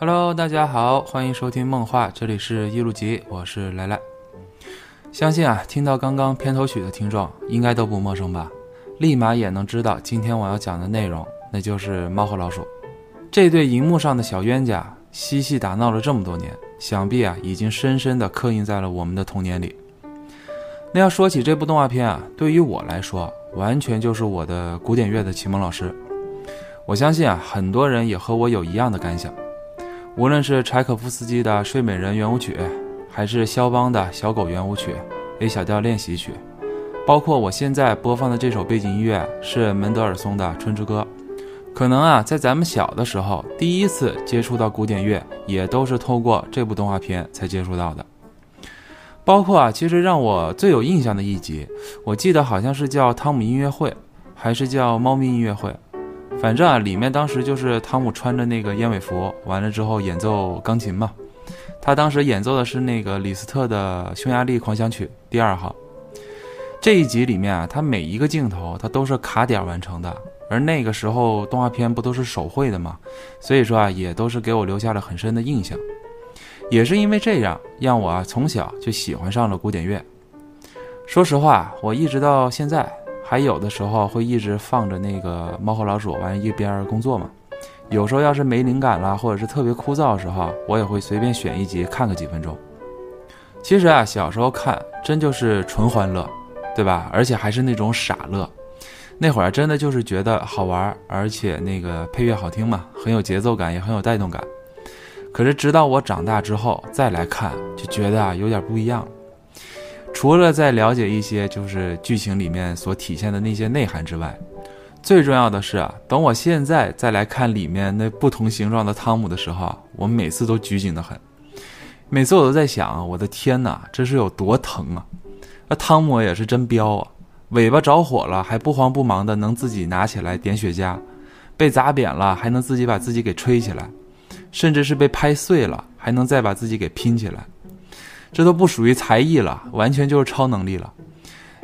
Hello，大家好，欢迎收听梦话，这里是一路集，我是来来。相信啊，听到刚刚片头曲的听众应该都不陌生吧？立马也能知道今天我要讲的内容，那就是猫和老鼠这对荧幕上的小冤家，嬉戏打闹了这么多年，想必啊已经深深的刻印在了我们的童年里。那要说起这部动画片啊，对于我来说，完全就是我的古典乐的启蒙老师。我相信啊，很多人也和我有一样的感想。无论是柴可夫斯基的《睡美人》圆舞曲，还是肖邦的小狗圆舞曲、A 小调练习曲，包括我现在播放的这首背景音乐是门德尔松的《春之歌》，可能啊，在咱们小的时候，第一次接触到古典乐，也都是透过这部动画片才接触到的。包括啊，其实让我最有印象的一集，我记得好像是叫《汤姆音乐会》，还是叫《猫咪音乐会》。反正啊，里面当时就是汤姆穿着那个燕尾服，完了之后演奏钢琴嘛。他当时演奏的是那个李斯特的《匈牙利狂想曲》第二号。这一集里面啊，他每一个镜头他都是卡点完成的，而那个时候动画片不都是手绘的嘛，所以说啊，也都是给我留下了很深的印象。也是因为这样，让我啊从小就喜欢上了古典乐。说实话，我一直到现在。还有的时候会一直放着那个猫和老鼠，完一边工作嘛。有时候要是没灵感了，或者是特别枯燥的时候，我也会随便选一集看个几分钟。其实啊，小时候看真就是纯欢乐，对吧？而且还是那种傻乐。那会儿真的就是觉得好玩，而且那个配乐好听嘛，很有节奏感，也很有带动感。可是直到我长大之后再来看，就觉得啊有点不一样。除了在了解一些就是剧情里面所体现的那些内涵之外，最重要的是啊，等我现在再来看里面那不同形状的汤姆的时候，我每次都拘谨的很。每次我都在想，我的天哪，这是有多疼啊！那汤姆也是真彪啊，尾巴着火了还不慌不忙的能自己拿起来点雪茄，被砸扁了还能自己把自己给吹起来，甚至是被拍碎了还能再把自己给拼起来。这都不属于才艺了，完全就是超能力了。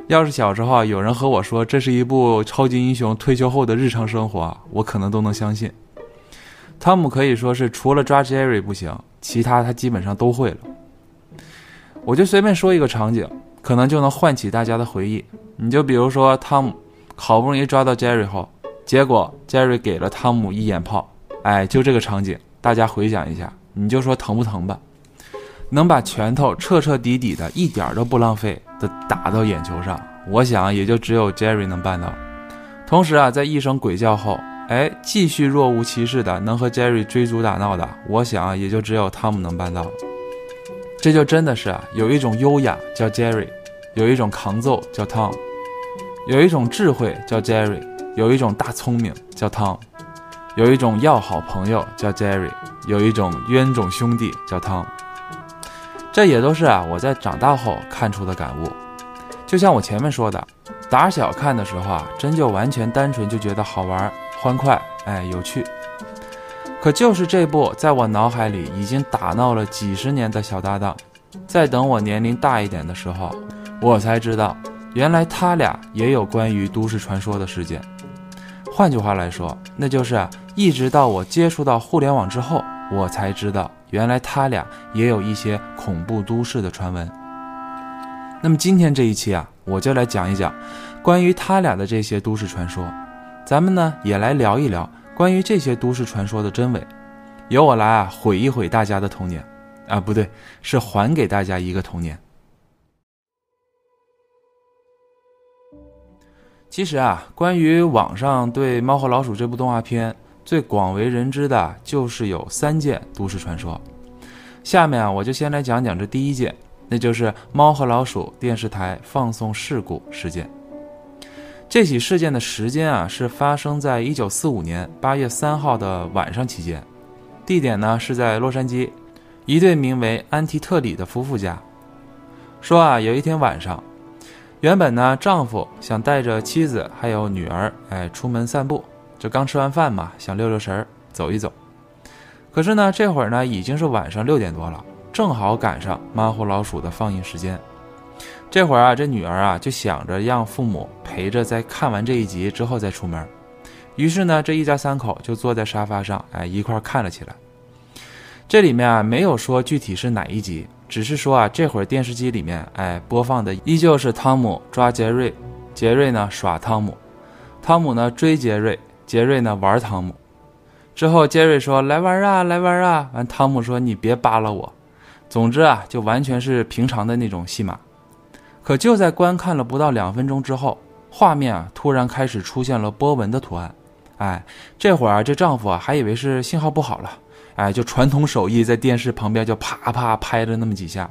要是小时候有人和我说这是一部超级英雄退休后的日常生活，我可能都能相信。汤姆可以说是除了抓 Jerry 不行，其他他基本上都会了。我就随便说一个场景，可能就能唤起大家的回忆。你就比如说汤姆好不容易抓到 Jerry 后，结果 Jerry 给了汤姆一眼炮，哎，就这个场景，大家回想一下，你就说疼不疼吧？能把拳头彻彻底底的，一点都不浪费的打到眼球上，我想也就只有 Jerry 能办到。同时啊，在一声鬼叫后，哎，继续若无其事的能和 Jerry 追逐打闹的，我想也就只有汤姆能办到。这就真的是啊，有一种优雅叫 Jerry，有一种抗揍叫 Tom，有一种智慧叫 Jerry，有一种大聪明叫 Tom，有一种要好朋友叫 Jerry，有一种冤种兄弟叫 Tom。这也都是啊，我在长大后看出的感悟。就像我前面说的，打小看的时候啊，真就完全单纯就觉得好玩、欢快，哎，有趣。可就是这部在我脑海里已经打闹了几十年的小搭档，在等我年龄大一点的时候，我才知道，原来他俩也有关于都市传说的事件。换句话来说，那就是啊，一直到我接触到互联网之后，我才知道。原来他俩也有一些恐怖都市的传闻。那么今天这一期啊，我就来讲一讲关于他俩的这些都市传说。咱们呢也来聊一聊关于这些都市传说的真伪，由我来啊毁一毁大家的童年啊，不对，是还给大家一个童年。其实啊，关于网上对《猫和老鼠》这部动画片。最广为人知的就是有三件都市传说，下面啊我就先来讲讲这第一件，那就是猫和老鼠电视台放送事故事件。这起事件的时间啊是发生在一九四五年八月三号的晚上期间，地点呢是在洛杉矶，一对名为安提特里的夫妇家。说啊有一天晚上，原本呢丈夫想带着妻子还有女儿哎出门散步。就刚吃完饭嘛，想溜溜神儿，走一走。可是呢，这会儿呢已经是晚上六点多了，正好赶上《猫和老鼠》的放映时间。这会儿啊，这女儿啊就想着让父母陪着，在看完这一集之后再出门。于是呢，这一家三口就坐在沙发上，哎，一块看了起来。这里面啊没有说具体是哪一集，只是说啊这会儿电视机里面哎播放的依旧是汤姆抓杰瑞，杰瑞呢耍汤姆，汤姆呢追杰瑞，杰瑞呢玩汤姆。之后杰瑞说来玩啊来玩啊，完汤姆说你别扒拉我。总之啊就完全是平常的那种戏码。可就在观看了不到两分钟之后，画面啊突然开始出现了波纹的图案。哎，这会儿啊这丈夫啊还以为是信号不好了。哎，就传统手艺，在电视旁边就啪啪拍了那么几下。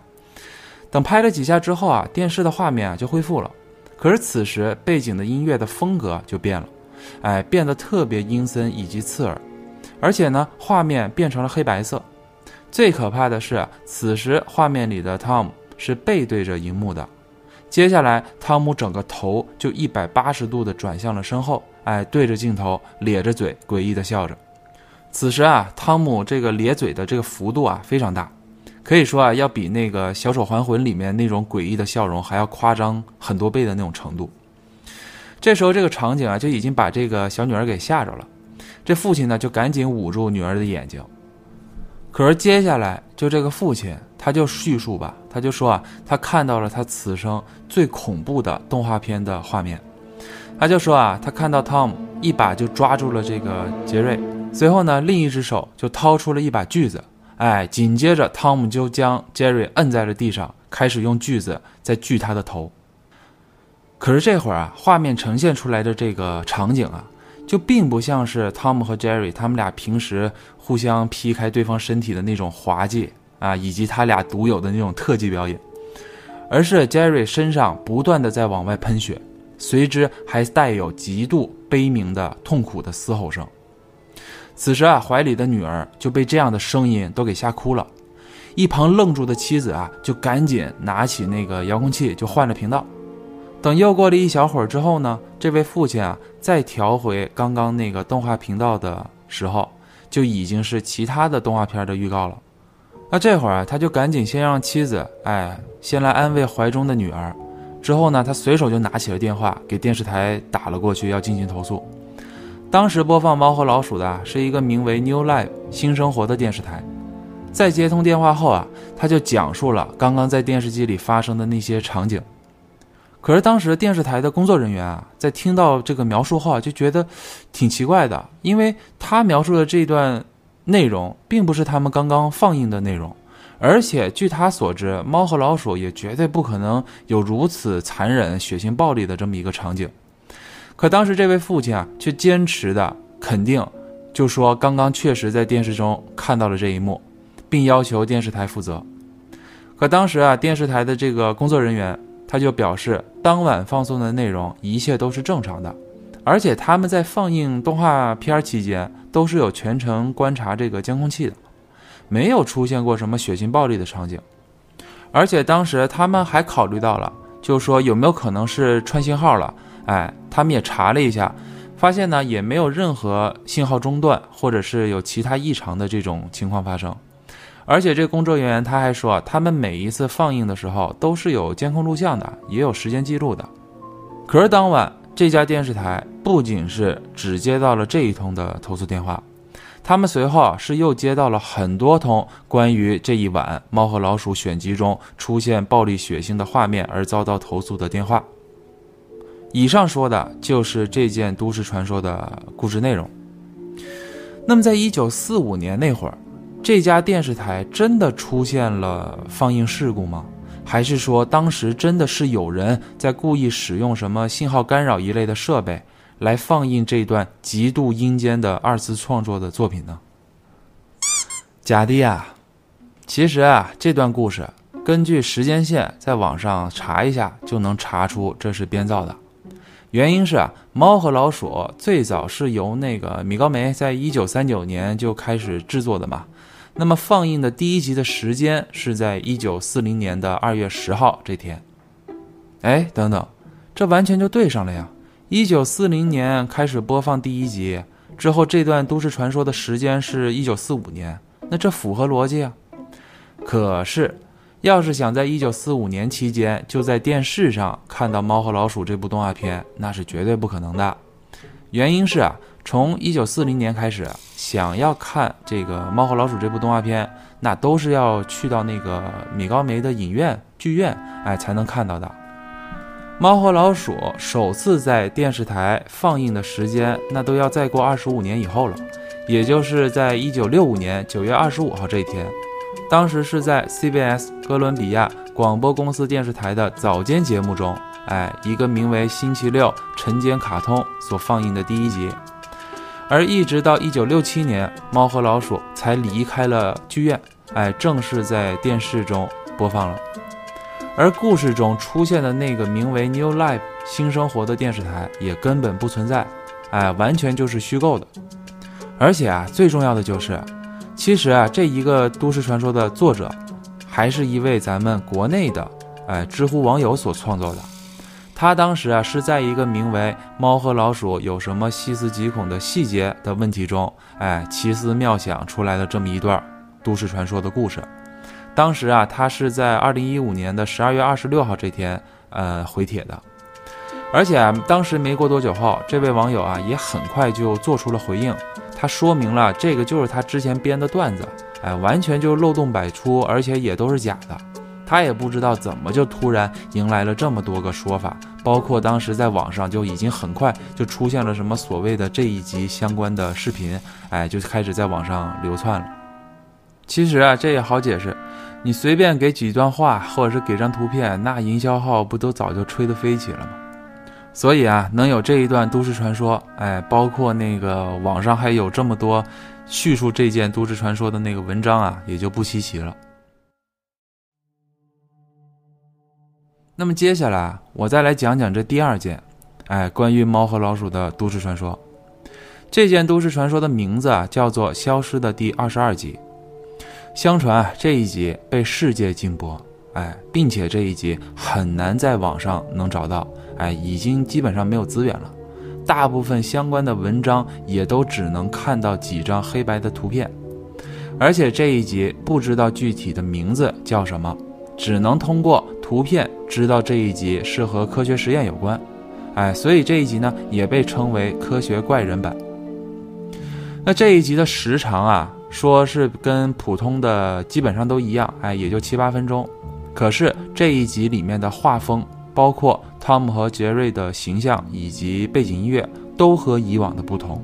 等拍了几下之后啊，电视的画面啊就恢复了。可是此时背景的音乐的风格就变了，哎，变得特别阴森以及刺耳，而且呢，画面变成了黑白色。最可怕的是，此时画面里的汤姆是背对着荧幕的。接下来，汤姆整个头就一百八十度的转向了身后，哎，对着镜头咧着嘴，诡异的笑着。此时啊，汤姆这个咧嘴的这个幅度啊非常大，可以说啊要比那个《小丑还魂》里面那种诡异的笑容还要夸张很多倍的那种程度。这时候这个场景啊就已经把这个小女儿给吓着了，这父亲呢就赶紧捂住女儿的眼睛。可是接下来就这个父亲他就叙述吧，他就说啊他看到了他此生最恐怖的动画片的画面，他就说啊他看到汤姆一把就抓住了这个杰瑞。随后呢，另一只手就掏出了一把锯子，哎，紧接着汤姆就将杰瑞摁在了地上，开始用锯子在锯他的头。可是这会儿啊，画面呈现出来的这个场景啊，就并不像是汤姆和杰瑞他们俩平时互相劈开对方身体的那种滑稽啊，以及他俩独有的那种特技表演，而是杰瑞身上不断的在往外喷血，随之还带有极度悲鸣的痛苦的嘶吼声。此时啊，怀里的女儿就被这样的声音都给吓哭了。一旁愣住的妻子啊，就赶紧拿起那个遥控器就换了频道。等又过了一小会儿之后呢，这位父亲啊再调回刚刚那个动画频道的时候，就已经是其他的动画片的预告了。那这会儿啊，他就赶紧先让妻子哎先来安慰怀中的女儿，之后呢，他随手就拿起了电话给电视台打了过去，要进行投诉。当时播放《猫和老鼠》的是一个名为 New Life 新生活的电视台，在接通电话后啊，他就讲述了刚刚在电视机里发生的那些场景。可是当时电视台的工作人员啊，在听到这个描述后啊，就觉得挺奇怪的，因为他描述的这段内容并不是他们刚刚放映的内容，而且据他所知，《猫和老鼠》也绝对不可能有如此残忍、血腥、暴力的这么一个场景。可当时这位父亲啊，却坚持的肯定，就说刚刚确实在电视中看到了这一幕，并要求电视台负责。可当时啊，电视台的这个工作人员他就表示，当晚放送的内容一切都是正常的，而且他们在放映动画片期间都是有全程观察这个监控器的，没有出现过什么血腥暴力的场景。而且当时他们还考虑到了，就是说有没有可能是串信号了。哎，他们也查了一下，发现呢也没有任何信号中断或者是有其他异常的这种情况发生。而且这工作人员他还说，他们每一次放映的时候都是有监控录像的，也有时间记录的。可是当晚这家电视台不仅是只接到了这一通的投诉电话，他们随后是又接到了很多通关于这一晚《猫和老鼠》选集中出现暴力血腥的画面而遭到投诉的电话。以上说的就是这件都市传说的故事内容。那么，在一九四五年那会儿，这家电视台真的出现了放映事故吗？还是说当时真的是有人在故意使用什么信号干扰一类的设备来放映这段极度阴间的二次创作的作品呢？假的呀！其实啊，这段故事根据时间线在网上查一下就能查出这是编造的。原因是啊，《猫和老鼠》最早是由那个米高梅在一九三九年就开始制作的嘛。那么放映的第一集的时间是在一九四零年的二月十号这天。哎，等等，这完全就对上了呀！一九四零年开始播放第一集之后，这段都市传说的时间是一九四五年，那这符合逻辑啊。可是。要是想在一九四五年期间就在电视上看到《猫和老鼠》这部动画片，那是绝对不可能的。原因是啊，从一九四零年开始，想要看这个《猫和老鼠》这部动画片，那都是要去到那个米高梅的影院剧院，哎，才能看到的。《猫和老鼠》首次在电视台放映的时间，那都要再过二十五年以后了，也就是在一九六五年九月二十五号这一天，当时是在 CBS 哥伦比亚广播公司电视台的早间节目中。哎，一个名为《星期六晨间卡通》所放映的第一集，而一直到一九六七年，《猫和老鼠》才离开了剧院，哎，正式在电视中播放了。而故事中出现的那个名为 New Life 新生活的电视台也根本不存在，哎，完全就是虚构的。而且啊，最重要的就是，其实啊，这一个都市传说的作者，还是一位咱们国内的哎知乎网友所创作的。他当时啊是在一个名为《猫和老鼠有什么细思极恐的细节》的问题中，哎，奇思妙想出来的这么一段都市传说的故事。当时啊，他是在二零一五年的十二月二十六号这天，呃，回帖的。而且啊，当时没过多久后，这位网友啊也很快就做出了回应，他说明了这个就是他之前编的段子，哎，完全就漏洞百出，而且也都是假的。他也不知道怎么就突然迎来了这么多个说法，包括当时在网上就已经很快就出现了什么所谓的这一集相关的视频，哎，就开始在网上流窜了。其实啊，这也好解释，你随便给几段话或者是给张图片，那营销号不都早就吹得飞起了吗？所以啊，能有这一段都市传说，哎，包括那个网上还有这么多叙述这件都市传说的那个文章啊，也就不稀奇了。那么接下来我再来讲讲这第二件，哎，关于猫和老鼠的都市传说。这件都市传说的名字啊，叫做《消失的第二十二集》。相传这一集被世界禁播，哎，并且这一集很难在网上能找到，哎，已经基本上没有资源了。大部分相关的文章也都只能看到几张黑白的图片，而且这一集不知道具体的名字叫什么。只能通过图片知道这一集是和科学实验有关，哎，所以这一集呢也被称为科学怪人版。那这一集的时长啊，说是跟普通的基本上都一样，哎，也就七八分钟。可是这一集里面的画风，包括汤姆和杰瑞的形象以及背景音乐，都和以往的不同。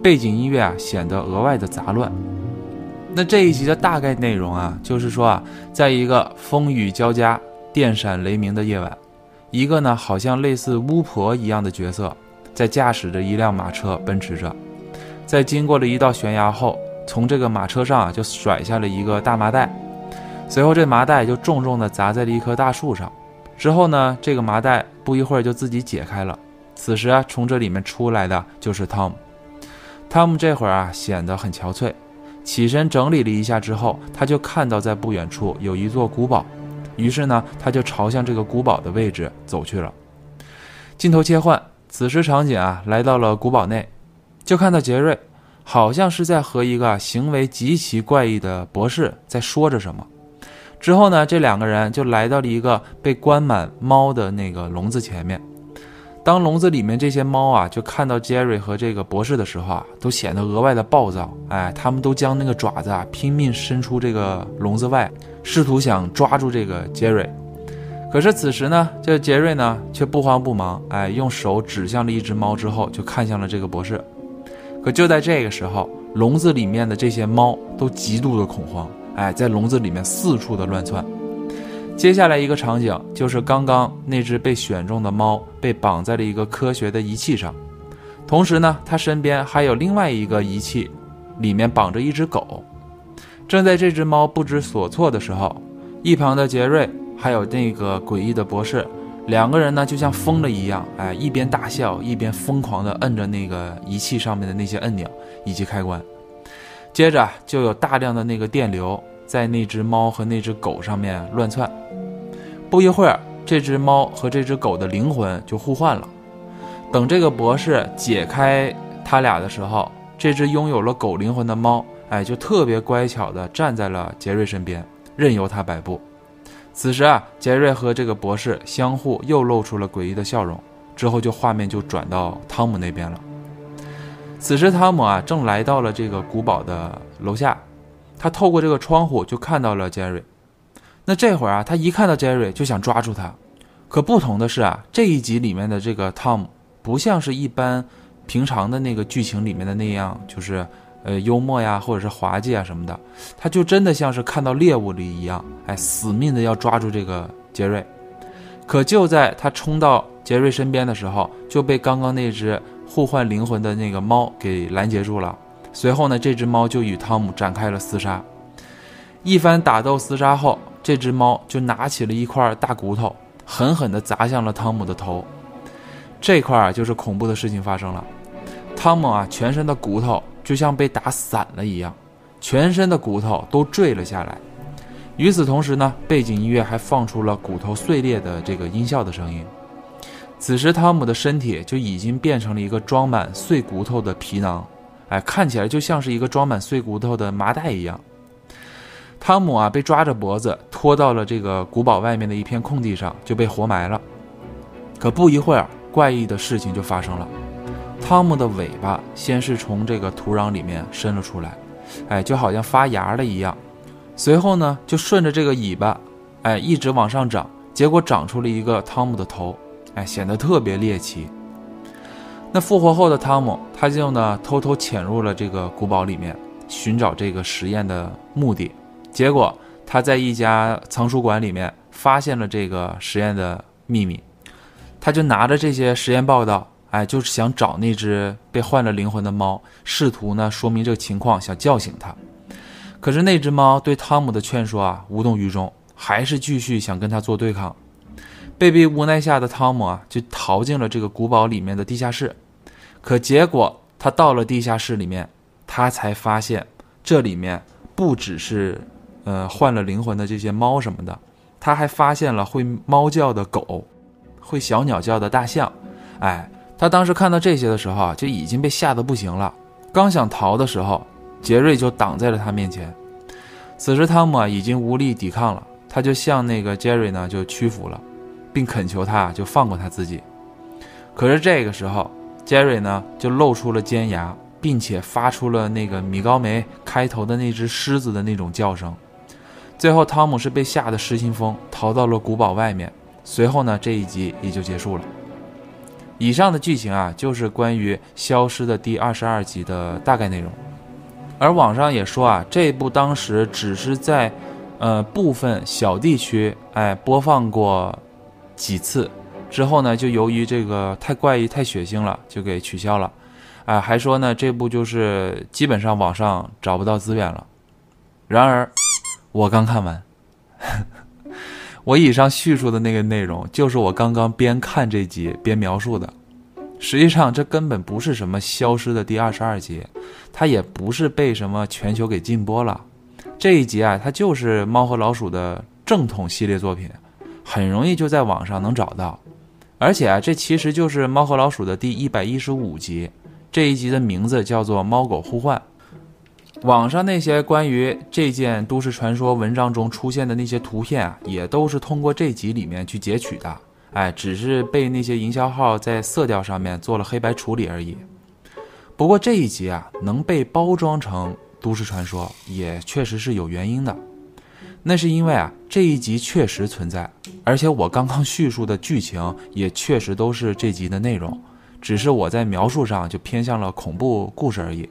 背景音乐啊显得额外的杂乱。那这一集的大概内容啊，就是说啊，在一个风雨交加、电闪雷鸣的夜晚，一个呢好像类似巫婆一样的角色，在驾驶着一辆马车奔驰着，在经过了一道悬崖后，从这个马车上啊就甩下了一个大麻袋，随后这麻袋就重重的砸在了一棵大树上，之后呢，这个麻袋不一会儿就自己解开了，此时啊，从这里面出来的就是汤姆，汤姆这会儿啊显得很憔悴。起身整理了一下之后，他就看到在不远处有一座古堡，于是呢，他就朝向这个古堡的位置走去了。镜头切换，此时场景啊来到了古堡内，就看到杰瑞好像是在和一个行为极其怪异的博士在说着什么。之后呢，这两个人就来到了一个被关满猫的那个笼子前面。当笼子里面这些猫啊，就看到杰瑞和这个博士的时候啊，都显得额外的暴躁。哎，他们都将那个爪子啊拼命伸出这个笼子外，试图想抓住这个杰瑞。可是此时呢，这杰瑞呢却不慌不忙，哎，用手指向了一只猫之后，就看向了这个博士。可就在这个时候，笼子里面的这些猫都极度的恐慌，哎，在笼子里面四处的乱窜。接下来一个场景就是刚刚那只被选中的猫被绑在了一个科学的仪器上，同时呢，它身边还有另外一个仪器，里面绑着一只狗。正在这只猫不知所措的时候，一旁的杰瑞还有那个诡异的博士，两个人呢就像疯了一样，哎，一边大笑一边疯狂地摁着那个仪器上面的那些按钮以及开关，接着就有大量的那个电流。在那只猫和那只狗上面乱窜，不一会儿，这只猫和这只狗的灵魂就互换了。等这个博士解开他俩的时候，这只拥有了狗灵魂的猫，哎，就特别乖巧地站在了杰瑞身边，任由他摆布。此时啊，杰瑞和这个博士相互又露出了诡异的笑容，之后就画面就转到汤姆那边了。此时汤姆啊正来到了这个古堡的楼下，他透过这个窗户就看到了杰瑞。那这会儿啊，他一看到杰瑞就想抓住他，可不同的是啊，这一集里面的这个汤姆不像是一般平常的那个剧情里面的那样，就是呃幽默呀或者是滑稽啊什么的，他就真的像是看到猎物了一样，哎，死命的要抓住这个杰瑞。可就在他冲到杰瑞身边的时候，就被刚刚那只互换灵魂的那个猫给拦截住了。随后呢，这只猫就与汤姆展开了厮杀。一番打斗厮杀后，这只猫就拿起了一块大骨头，狠狠地砸向了汤姆的头。这块啊，就是恐怖的事情发生了。汤姆啊，全身的骨头就像被打散了一样，全身的骨头都坠了下来。与此同时呢，背景音乐还放出了骨头碎裂的这个音效的声音。此时，汤姆的身体就已经变成了一个装满碎骨头的皮囊，哎，看起来就像是一个装满碎骨头的麻袋一样。汤姆啊，被抓着脖子拖到了这个古堡外面的一片空地上，就被活埋了。可不一会儿，怪异的事情就发生了，汤姆的尾巴先是从这个土壤里面伸了出来，哎，就好像发芽了一样。随后呢，就顺着这个尾巴，哎，一直往上长，结果长出了一个汤姆的头，哎，显得特别猎奇。那复活后的汤姆，他就呢偷偷潜入了这个古堡里面，寻找这个实验的目的。结果他在一家藏书馆里面发现了这个实验的秘密，他就拿着这些实验报道，哎，就是想找那只被换了灵魂的猫，试图呢说明这个情况，想叫醒它。可是那只猫对汤姆的劝说啊无动于衷，还是继续想跟他做对抗。被逼无奈下的汤姆啊就逃进了这个古堡里面的地下室。可结果他到了地下室里面，他才发现这里面不只是呃换了灵魂的这些猫什么的，他还发现了会猫叫的狗，会小鸟叫的大象。哎，他当时看到这些的时候啊就已经被吓得不行了。刚想逃的时候。杰瑞就挡在了他面前。此时，汤姆啊已经无力抵抗了，他就向那个杰瑞呢就屈服了，并恳求他就放过他自己。可是这个时候，杰瑞呢就露出了尖牙，并且发出了那个米高梅开头的那只狮子的那种叫声。最后，汤姆是被吓得失心疯，逃到了古堡外面。随后呢，这一集也就结束了。以上的剧情啊，就是关于《消失的第二十二集》的大概内容。而网上也说啊，这部当时只是在，呃部分小地区哎播放过几次，之后呢就由于这个太怪异、太血腥了，就给取消了，啊还说呢这部就是基本上网上找不到资源了。然而，我刚看完，我以上叙述的那个内容就是我刚刚边看这集边描述的。实际上，这根本不是什么消失的第二十二集，它也不是被什么全球给禁播了。这一集啊，它就是《猫和老鼠》的正统系列作品，很容易就在网上能找到。而且啊，这其实就是《猫和老鼠》的第一百一十五集，这一集的名字叫做《猫狗互换》。网上那些关于这件都市传说文章中出现的那些图片啊，也都是通过这集里面去截取的。哎，只是被那些营销号在色调上面做了黑白处理而已。不过这一集啊，能被包装成都市传说，也确实是有原因的。那是因为啊，这一集确实存在，而且我刚刚叙述的剧情也确实都是这集的内容，只是我在描述上就偏向了恐怖故事而已。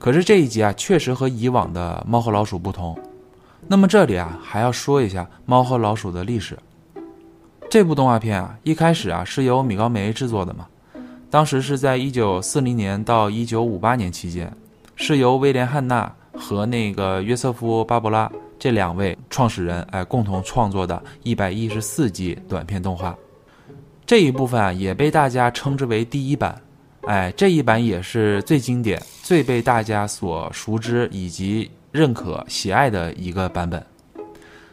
可是这一集啊，确实和以往的《猫和老鼠》不同。那么这里啊，还要说一下《猫和老鼠》的历史。这部动画片啊，一开始啊是由米高梅制作的嘛，当时是在一九四零年到一九五八年期间，是由威廉汉纳和那个约瑟夫巴伯拉这两位创始人哎共同创作的一百一十四集短片动画。这一部分啊也被大家称之为第一版，哎这一版也是最经典、最被大家所熟知以及认可喜爱的一个版本。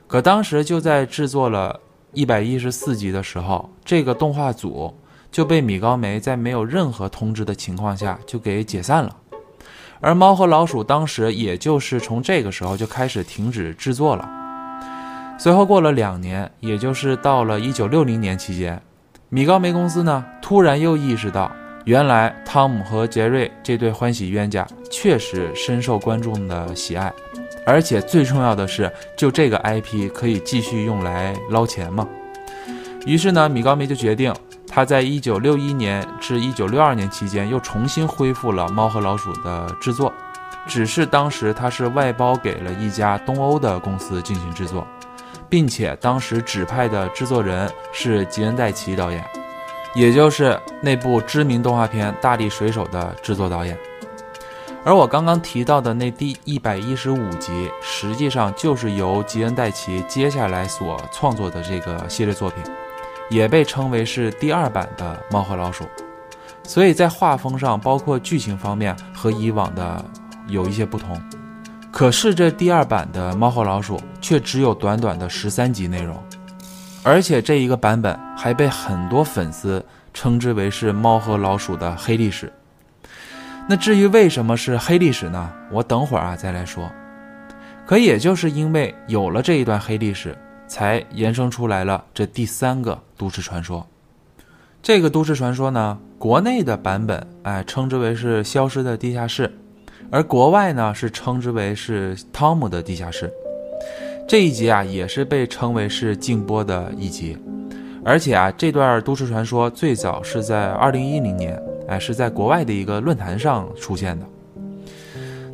可当时就在制作了。一百一十四集的时候，这个动画组就被米高梅在没有任何通知的情况下就给解散了，而猫和老鼠当时也就是从这个时候就开始停止制作了。随后过了两年，也就是到了一九六零年期间，米高梅公司呢突然又意识到原来汤姆和杰瑞这对欢喜冤家确实深受观众的喜爱，而且最重要的是，就这个 IP 可以继续用来捞钱嘛。于是呢，米高梅就决定，他在一九六一年至一九六二年期间又重新恢复了《猫和老鼠》的制作，只是当时他是外包给了一家东欧的公司进行制作，并且当时指派的制作人是吉恩戴奇导演。也就是那部知名动画片《大力水手》的制作导演，而我刚刚提到的那第一百一十五集，实际上就是由吉恩·戴奇接下来所创作的这个系列作品，也被称为是第二版的《猫和老鼠》，所以在画风上，包括剧情方面和以往的有一些不同。可是这第二版的《猫和老鼠》却只有短短的十三集内容。而且这一个版本还被很多粉丝称之为是《猫和老鼠》的黑历史。那至于为什么是黑历史呢？我等会儿啊再来说。可也就是因为有了这一段黑历史，才延伸出来了这第三个都市传说。这个都市传说呢，国内的版本哎称之为是消失的地下室，而国外呢是称之为是汤姆的地下室。这一集啊，也是被称为是禁播的一集，而且啊，这段都市传说最早是在二零一零年，哎，是在国外的一个论坛上出现的。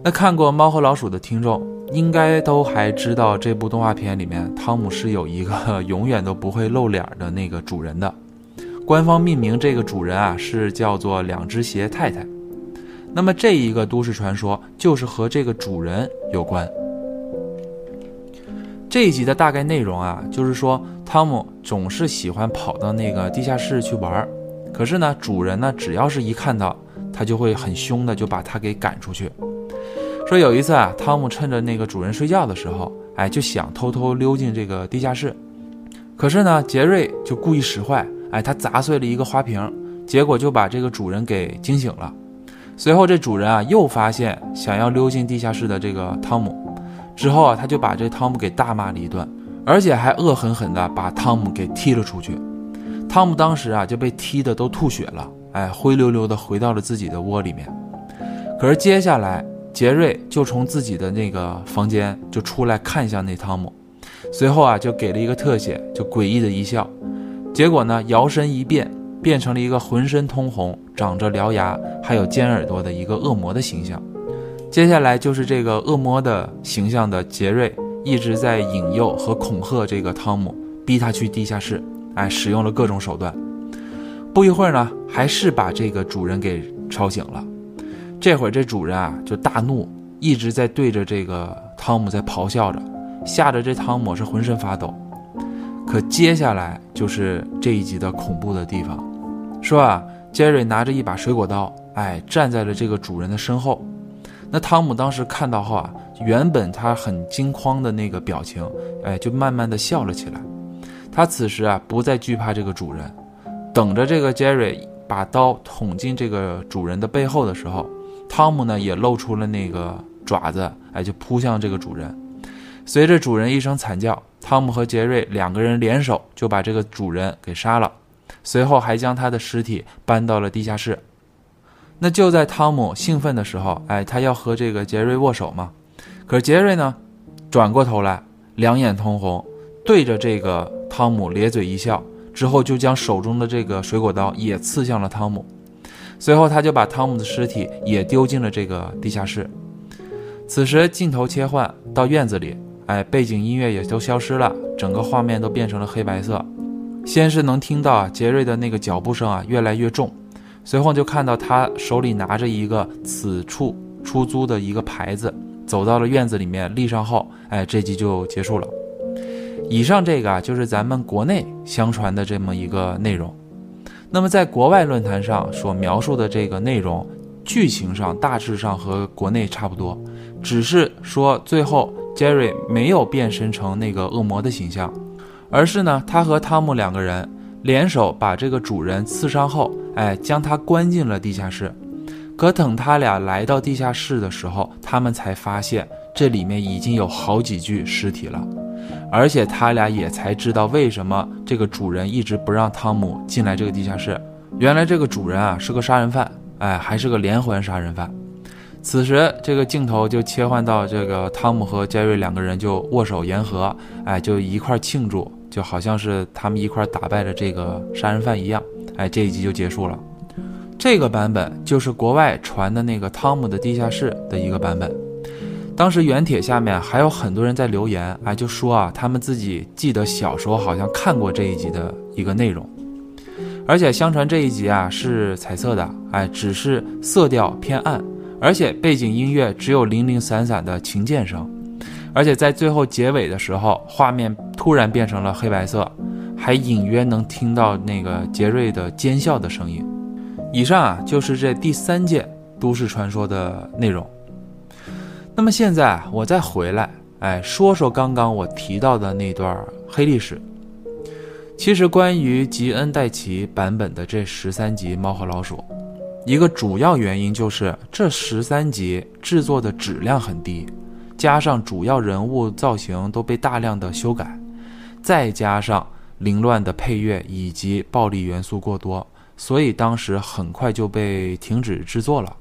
那看过《猫和老鼠》的听众，应该都还知道这部动画片里面，汤姆是有一个永远都不会露脸的那个主人的。官方命名这个主人啊，是叫做两只鞋太太。那么这一个都市传说就是和这个主人有关。这一集的大概内容啊，就是说汤姆总是喜欢跑到那个地下室去玩儿，可是呢，主人呢，只要是一看到他，就会很凶的就把他给赶出去。说有一次啊，汤姆趁着那个主人睡觉的时候，哎，就想偷偷溜进这个地下室，可是呢，杰瑞就故意使坏，哎，他砸碎了一个花瓶，结果就把这个主人给惊醒了。随后这主人啊，又发现想要溜进地下室的这个汤姆。之后啊，他就把这汤姆给大骂了一顿，而且还恶狠狠地把汤姆给踢了出去。汤姆当时啊就被踢得都吐血了，哎，灰溜溜的回到了自己的窝里面。可是接下来，杰瑞就从自己的那个房间就出来看向那汤姆，随后啊就给了一个特写，就诡异的一笑。结果呢，摇身一变，变成了一个浑身通红、长着獠牙、还有尖耳朵的一个恶魔的形象。接下来就是这个恶魔的形象的杰瑞一直在引诱和恐吓这个汤姆，逼他去地下室，哎，使用了各种手段。不一会儿呢，还是把这个主人给吵醒了。这会儿这主人啊就大怒，一直在对着这个汤姆在咆哮着，吓得这汤姆是浑身发抖。可接下来就是这一集的恐怖的地方，说啊，杰瑞拿着一把水果刀，哎，站在了这个主人的身后。那汤姆当时看到后啊，原本他很惊慌的那个表情，哎，就慢慢的笑了起来。他此时啊，不再惧怕这个主人，等着这个杰瑞把刀捅进这个主人的背后的时候，汤姆呢也露出了那个爪子，哎，就扑向这个主人。随着主人一声惨叫，汤姆和杰瑞两个人联手就把这个主人给杀了，随后还将他的尸体搬到了地下室。那就在汤姆兴奋的时候，哎，他要和这个杰瑞握手嘛。可是杰瑞呢，转过头来，两眼通红，对着这个汤姆咧嘴一笑，之后就将手中的这个水果刀也刺向了汤姆。随后他就把汤姆的尸体也丢进了这个地下室。此时镜头切换到院子里，哎，背景音乐也都消失了，整个画面都变成了黑白色。先是能听到啊杰瑞的那个脚步声啊越来越重。随后就看到他手里拿着一个此处出租的一个牌子，走到了院子里面立上后，哎，这集就结束了。以上这个啊，就是咱们国内相传的这么一个内容。那么在国外论坛上所描述的这个内容，剧情上大致上和国内差不多，只是说最后 Jerry 没有变身成那个恶魔的形象，而是呢，他和汤姆两个人。联手把这个主人刺伤后，哎，将他关进了地下室。可等他俩来到地下室的时候，他们才发现这里面已经有好几具尸体了，而且他俩也才知道为什么这个主人一直不让汤姆进来这个地下室，原来这个主人啊是个杀人犯，哎，还是个连环杀人犯。此时，这个镜头就切换到这个汤姆和杰瑞两个人就握手言和，哎，就一块庆祝，就好像是他们一块打败了这个杀人犯一样，哎，这一集就结束了。这个版本就是国外传的那个《汤姆的地下室》的一个版本。当时原帖下面还有很多人在留言，哎，就说啊，他们自己记得小时候好像看过这一集的一个内容，而且相传这一集啊是彩色的，哎，只是色调偏暗。而且背景音乐只有零零散散的琴键声，而且在最后结尾的时候，画面突然变成了黑白色，还隐约能听到那个杰瑞的尖笑的声音。以上啊就是这第三件都市传说的内容。那么现在我再回来，哎，说说刚刚我提到的那段黑历史。其实关于吉恩戴奇版本的这十三集《猫和老鼠》。一个主要原因就是这十三集制作的质量很低，加上主要人物造型都被大量的修改，再加上凌乱的配乐以及暴力元素过多，所以当时很快就被停止制作了。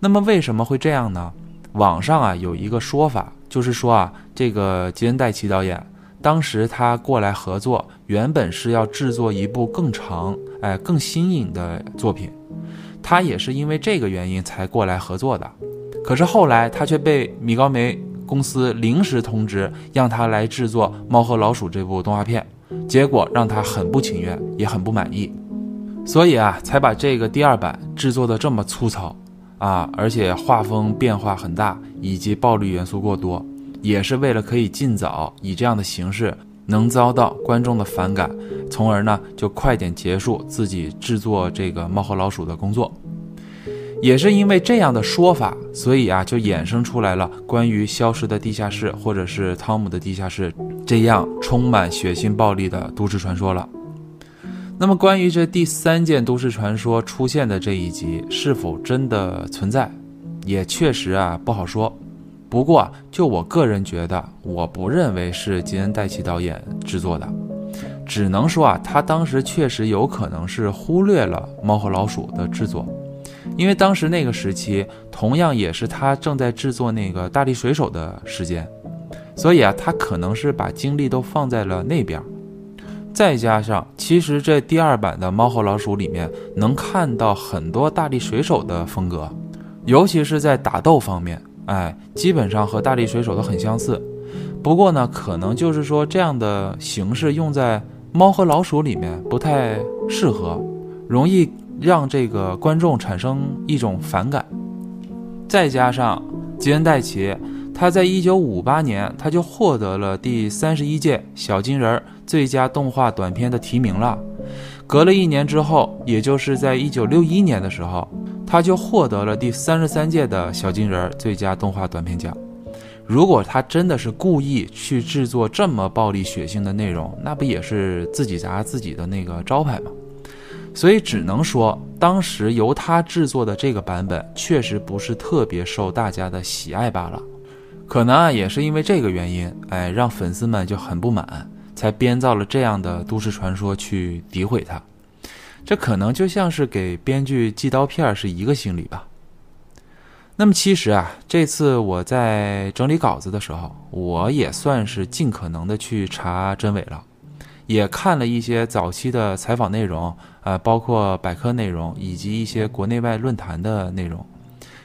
那么为什么会这样呢？网上啊有一个说法，就是说啊这个吉恩戴奇导演当时他过来合作，原本是要制作一部更长、哎更新颖的作品。他也是因为这个原因才过来合作的，可是后来他却被米高梅公司临时通知，让他来制作《猫和老鼠》这部动画片，结果让他很不情愿，也很不满意，所以啊，才把这个第二版制作的这么粗糙啊，而且画风变化很大，以及暴力元素过多，也是为了可以尽早以这样的形式。能遭到观众的反感，从而呢就快点结束自己制作这个猫和老鼠的工作。也是因为这样的说法，所以啊就衍生出来了关于消失的地下室或者是汤姆的地下室这样充满血腥暴力的都市传说了。那么关于这第三件都市传说出现的这一集是否真的存在，也确实啊不好说。不过，就我个人觉得，我不认为是吉恩戴奇导演制作的，只能说啊，他当时确实有可能是忽略了《猫和老鼠》的制作，因为当时那个时期同样也是他正在制作那个《大力水手》的时间，所以啊，他可能是把精力都放在了那边。再加上，其实这第二版的《猫和老鼠》里面能看到很多《大力水手》的风格，尤其是在打斗方面。哎，基本上和大力水手都很相似，不过呢，可能就是说这样的形式用在猫和老鼠里面不太适合，容易让这个观众产生一种反感。再加上吉恩戴奇，他在一九五八年他就获得了第三十一届小金人最佳动画短片的提名了，隔了一年之后，也就是在一九六一年的时候。他就获得了第三十三届的小金人最佳动画短片奖。如果他真的是故意去制作这么暴力血腥的内容，那不也是自己砸自己的那个招牌吗？所以只能说，当时由他制作的这个版本确实不是特别受大家的喜爱罢了。可能啊，也是因为这个原因，哎，让粉丝们就很不满，才编造了这样的都市传说去诋毁他。这可能就像是给编剧寄刀片是一个心理吧。那么其实啊，这次我在整理稿子的时候，我也算是尽可能的去查真伪了，也看了一些早期的采访内容，呃，包括百科内容以及一些国内外论坛的内容，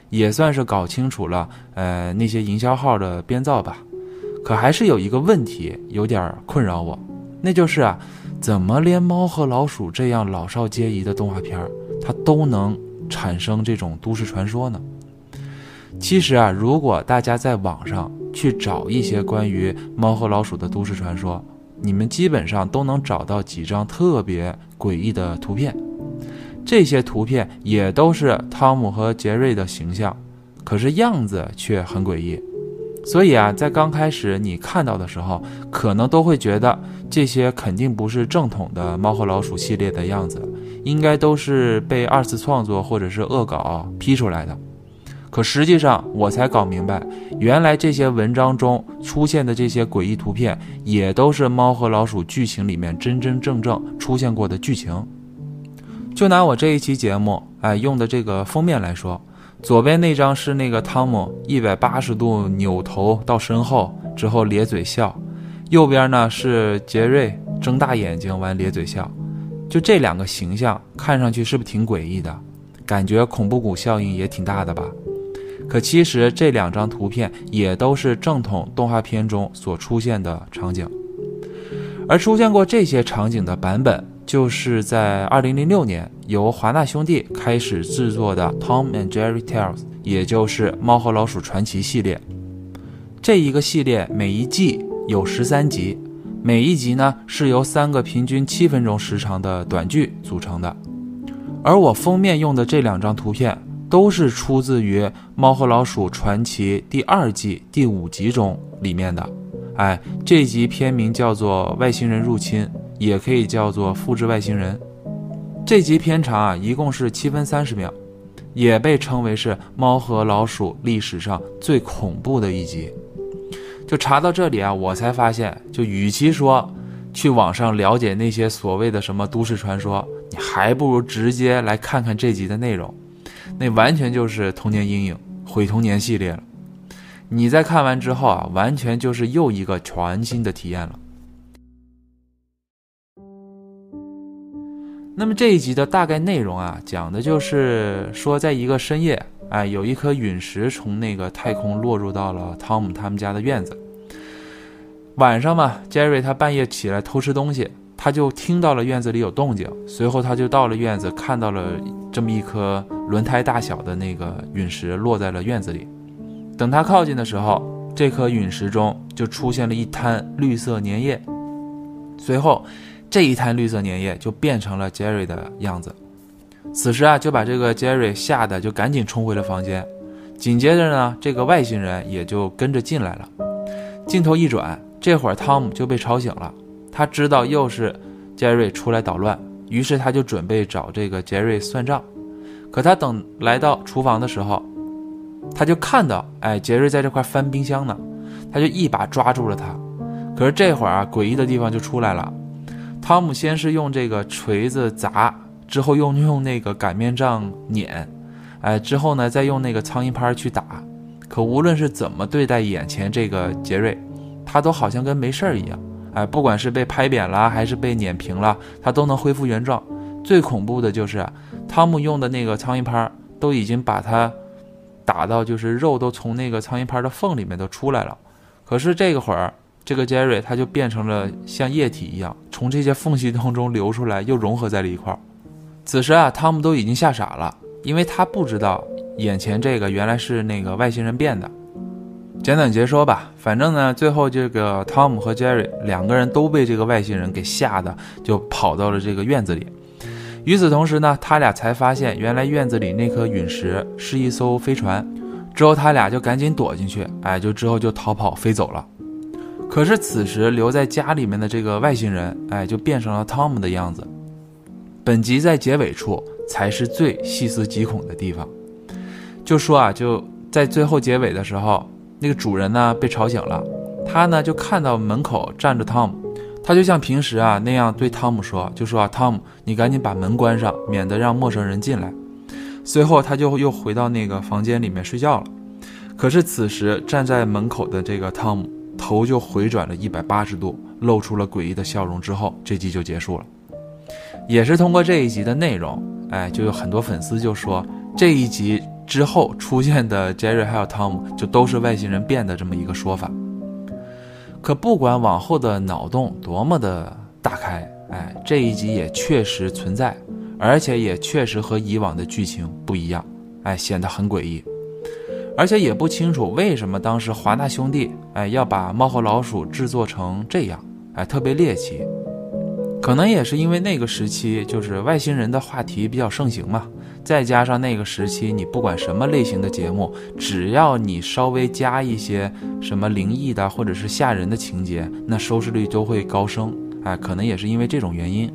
也算是搞清楚了，呃，那些营销号的编造吧。可还是有一个问题有点困扰我，那就是啊。怎么连猫和老鼠这样老少皆宜的动画片儿，它都能产生这种都市传说呢？其实啊，如果大家在网上去找一些关于猫和老鼠的都市传说，你们基本上都能找到几张特别诡异的图片。这些图片也都是汤姆和杰瑞的形象，可是样子却很诡异。所以啊，在刚开始你看到的时候，可能都会觉得这些肯定不是正统的猫和老鼠系列的样子，应该都是被二次创作或者是恶搞 P 出来的。可实际上，我才搞明白，原来这些文章中出现的这些诡异图片，也都是猫和老鼠剧情里面真真正正出现过的剧情。就拿我这一期节目，哎，用的这个封面来说，左边那张是那个汤姆一百八十度扭头到身后之后咧嘴笑，右边呢是杰瑞睁大眼睛完咧嘴笑，就这两个形象看上去是不是挺诡异的？感觉恐怖谷效应也挺大的吧？可其实这两张图片也都是正统动画片中所出现的场景，而出现过这些场景的版本，就是在2006年由华纳兄弟开始制作的《Tom and Jerry Tales》，也就是《猫和老鼠传奇》系列。这一个系列每一季有十三集，每一集呢是由三个平均七分钟时长的短剧组成的。而我封面用的这两张图片。都是出自于《猫和老鼠传奇》第二季第五集中里面的，哎，这集片名叫做《外星人入侵》，也可以叫做《复制外星人》。这集片长啊，一共是七分三十秒，也被称为是《猫和老鼠》历史上最恐怖的一集。就查到这里啊，我才发现，就与其说去网上了解那些所谓的什么都市传说，你还不如直接来看看这集的内容。那完全就是童年阴影，毁童年系列了。你在看完之后啊，完全就是又一个全新的体验了。那么这一集的大概内容啊，讲的就是说，在一个深夜，哎，有一颗陨石从那个太空落入到了汤姆他们家的院子。晚上嘛，杰瑞他半夜起来偷吃东西。他就听到了院子里有动静，随后他就到了院子，看到了这么一颗轮胎大小的那个陨石落在了院子里。等他靠近的时候，这颗陨石中就出现了一滩绿色粘液，随后这一滩绿色粘液就变成了杰瑞的样子。此时啊，就把这个杰瑞吓得就赶紧冲回了房间。紧接着呢，这个外星人也就跟着进来了。镜头一转，这会儿汤姆就被吵醒了。他知道又是杰瑞出来捣乱，于是他就准备找这个杰瑞算账。可他等来到厨房的时候，他就看到，哎，杰瑞在这块翻冰箱呢，他就一把抓住了他。可是这会儿啊，诡异的地方就出来了。汤姆先是用这个锤子砸，之后又用那个擀面杖碾，哎，之后呢再用那个苍蝇拍去打。可无论是怎么对待眼前这个杰瑞，他都好像跟没事儿一样。哎，不管是被拍扁了还是被碾平了，它都能恢复原状。最恐怖的就是汤姆用的那个苍蝇拍，都已经把它打到，就是肉都从那个苍蝇拍的缝里面都出来了。可是这个会儿，这个杰瑞他就变成了像液体一样，从这些缝隙当中流出来，又融合在了一块儿。此时啊，汤姆都已经吓傻了，因为他不知道眼前这个原来是那个外星人变的。简短截说吧，反正呢，最后这个汤姆和杰瑞两个人都被这个外星人给吓得，就跑到了这个院子里。与此同时呢，他俩才发现原来院子里那颗陨石是一艘飞船。之后他俩就赶紧躲进去，哎，就之后就逃跑飞走了。可是此时留在家里面的这个外星人，哎，就变成了汤姆的样子。本集在结尾处才是最细思极恐的地方，就说啊，就在最后结尾的时候。那个主人呢被吵醒了，他呢就看到门口站着汤姆，他就像平时啊那样对汤姆说，就说啊汤姆，你赶紧把门关上，免得让陌生人进来。随后他就又回到那个房间里面睡觉了。可是此时站在门口的这个汤姆头就回转了一百八十度，露出了诡异的笑容。之后这集就结束了。也是通过这一集的内容，哎，就有很多粉丝就说这一集。之后出现的杰瑞还有汤姆，就都是外星人变的这么一个说法。可不管往后的脑洞多么的大开，哎，这一集也确实存在，而且也确实和以往的剧情不一样，哎，显得很诡异。而且也不清楚为什么当时华纳兄弟，哎，要把猫和老鼠制作成这样，哎，特别猎奇。可能也是因为那个时期就是外星人的话题比较盛行嘛。再加上那个时期，你不管什么类型的节目，只要你稍微加一些什么灵异的或者是吓人的情节，那收视率都会高升。哎，可能也是因为这种原因。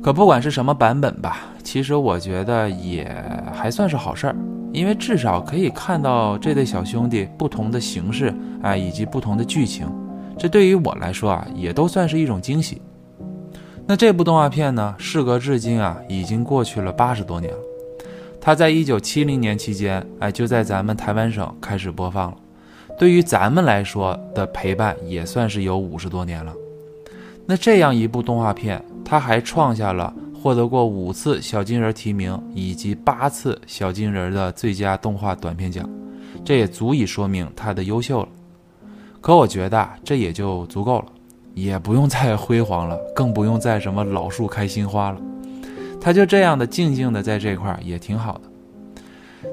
可不管是什么版本吧，其实我觉得也还算是好事儿，因为至少可以看到这对小兄弟不同的形式，哎，以及不同的剧情，这对于我来说啊，也都算是一种惊喜。那这部动画片呢，事隔至今啊，已经过去了八十多年了。它在一九七零年期间，哎，就在咱们台湾省开始播放了。对于咱们来说的陪伴，也算是有五十多年了。那这样一部动画片，它还创下了获得过五次小金人提名以及八次小金人的最佳动画短片奖，这也足以说明它的优秀了。可我觉得这也就足够了。也不用再辉煌了，更不用再什么老树开新花了，他就这样的静静的在这块儿也挺好的。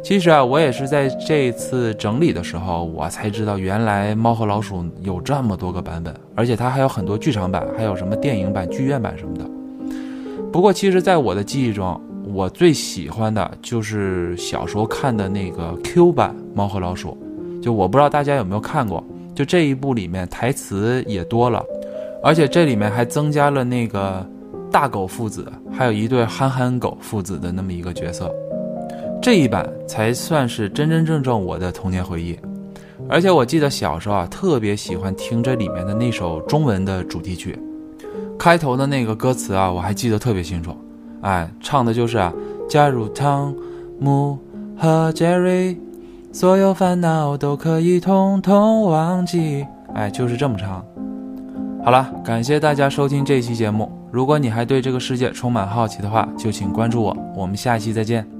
其实啊，我也是在这一次整理的时候，我才知道原来《猫和老鼠》有这么多个版本，而且它还有很多剧场版，还有什么电影版、剧院版什么的。不过，其实，在我的记忆中，我最喜欢的就是小时候看的那个 Q 版《猫和老鼠》，就我不知道大家有没有看过，就这一部里面台词也多了。而且这里面还增加了那个大狗父子，还有一对憨憨狗父子的那么一个角色，这一版才算是真真正正我的童年回忆。而且我记得小时候啊，特别喜欢听这里面的那首中文的主题曲，开头的那个歌词啊，我还记得特别清楚。哎，唱的就是啊，加入汤姆和杰瑞，所有烦恼都可以统统忘记。哎，就是这么唱。好了，感谢大家收听这期节目。如果你还对这个世界充满好奇的话，就请关注我。我们下期再见。